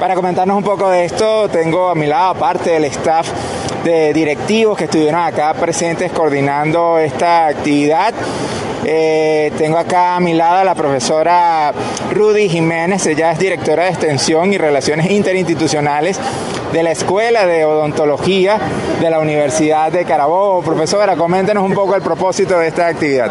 Para comentarnos un poco de esto, tengo a mi lado, aparte del staff de directivos que estuvieron acá presentes coordinando esta actividad, eh, tengo acá a mi lado a la profesora Rudy Jiménez, ella es directora de extensión y relaciones interinstitucionales de la Escuela de Odontología de la Universidad de Carabobo. Profesora, coméntenos un poco el propósito de esta actividad.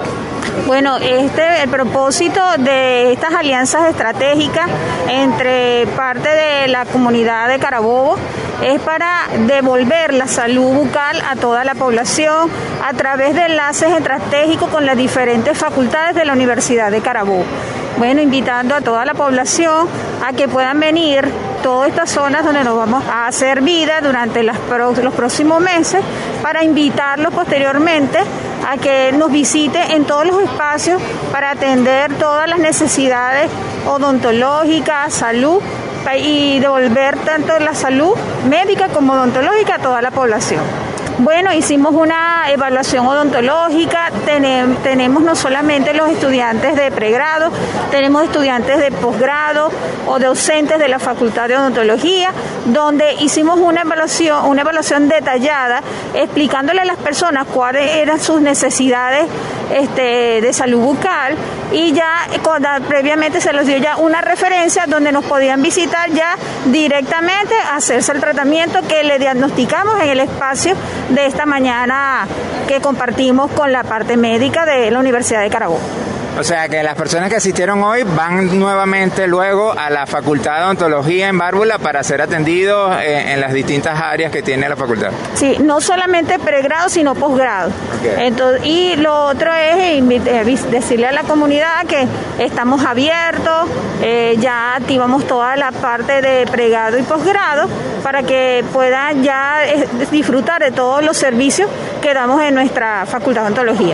Bueno, este el propósito de estas alianzas estratégicas entre parte de la comunidad de Carabobo es para devolver la salud bucal a toda la población a través de enlaces estratégicos con las diferentes facultades de la Universidad de Carabobo. Bueno, invitando a toda la población a que puedan venir todas estas zonas donde nos vamos a hacer vida durante los próximos meses para invitarlos posteriormente a que nos visite en todos los espacios para atender todas las necesidades odontológicas, salud y devolver tanto la salud médica como odontológica a toda la población. Bueno, hicimos una evaluación odontológica, tenemos no solamente los estudiantes de pregrado, tenemos estudiantes de posgrado o docentes de la Facultad de Odontología, donde hicimos una evaluación, una evaluación detallada explicándole a las personas cuáles eran sus necesidades este, de salud bucal y ya previamente se les dio ya una referencia donde nos podían visitar ya directamente hacerse el tratamiento que le diagnosticamos en el espacio de esta mañana que compartimos con la parte médica de la Universidad de Carabobo. O sea que las personas que asistieron hoy van nuevamente luego a la Facultad de Odontología en Bárbula para ser atendidos eh, en, las distintas áreas que tiene la facultad. Sí, no solamente pregrado, sino posgrado. Entonces, y lo otro es eh, decirle a la comunidad que estamos abiertos, eh, ya activamos toda la parte de pregrado y posgrado para que puedan ya disfrutar de todos los servicios que damos en nuestra Facultad de Odontología.